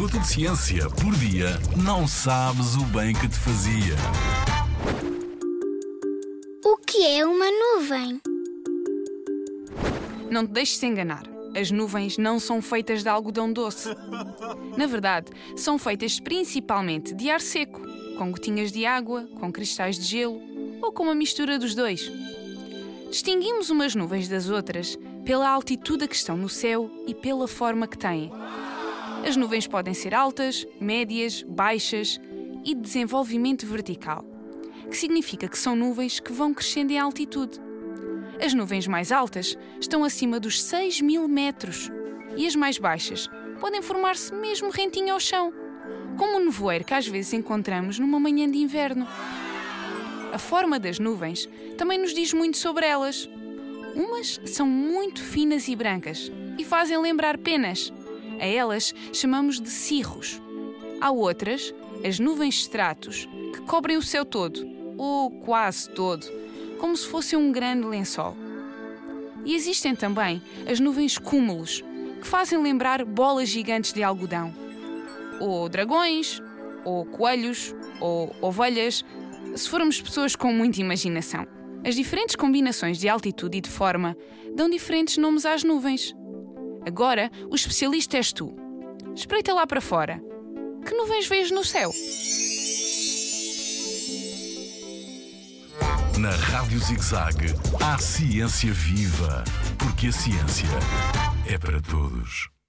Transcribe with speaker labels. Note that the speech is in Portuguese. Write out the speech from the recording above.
Speaker 1: minuto de ciência por dia, não sabes o bem que te fazia.
Speaker 2: O que é uma nuvem?
Speaker 3: Não te deixes enganar. As nuvens não são feitas de algodão doce. Na verdade, são feitas principalmente de ar seco, com gotinhas de água, com cristais de gelo ou com uma mistura dos dois. Distinguimos umas nuvens das outras pela altitude a que estão no céu e pela forma que têm. As nuvens podem ser altas, médias, baixas e de desenvolvimento vertical, que significa que são nuvens que vão crescendo em altitude. As nuvens mais altas estão acima dos 6 mil metros e as mais baixas podem formar-se mesmo rentinho ao chão, como o nevoeiro que às vezes encontramos numa manhã de inverno. A forma das nuvens também nos diz muito sobre elas. Umas são muito finas e brancas e fazem lembrar penas. A elas chamamos de cirros. Há outras, as nuvens stratos, que cobrem o céu todo, ou quase todo, como se fosse um grande lençol. E existem também as nuvens cúmulos, que fazem lembrar bolas gigantes de algodão. Ou dragões, ou coelhos, ou ovelhas, se formos pessoas com muita imaginação. As diferentes combinações de altitude e de forma dão diferentes nomes às nuvens. Agora, o especialista és tu. Espreita lá para fora. Que nuvens vês no céu?
Speaker 1: Na Rádio ZigZag, há ciência viva, porque a ciência é para todos.